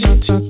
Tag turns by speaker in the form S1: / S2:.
S1: cha cha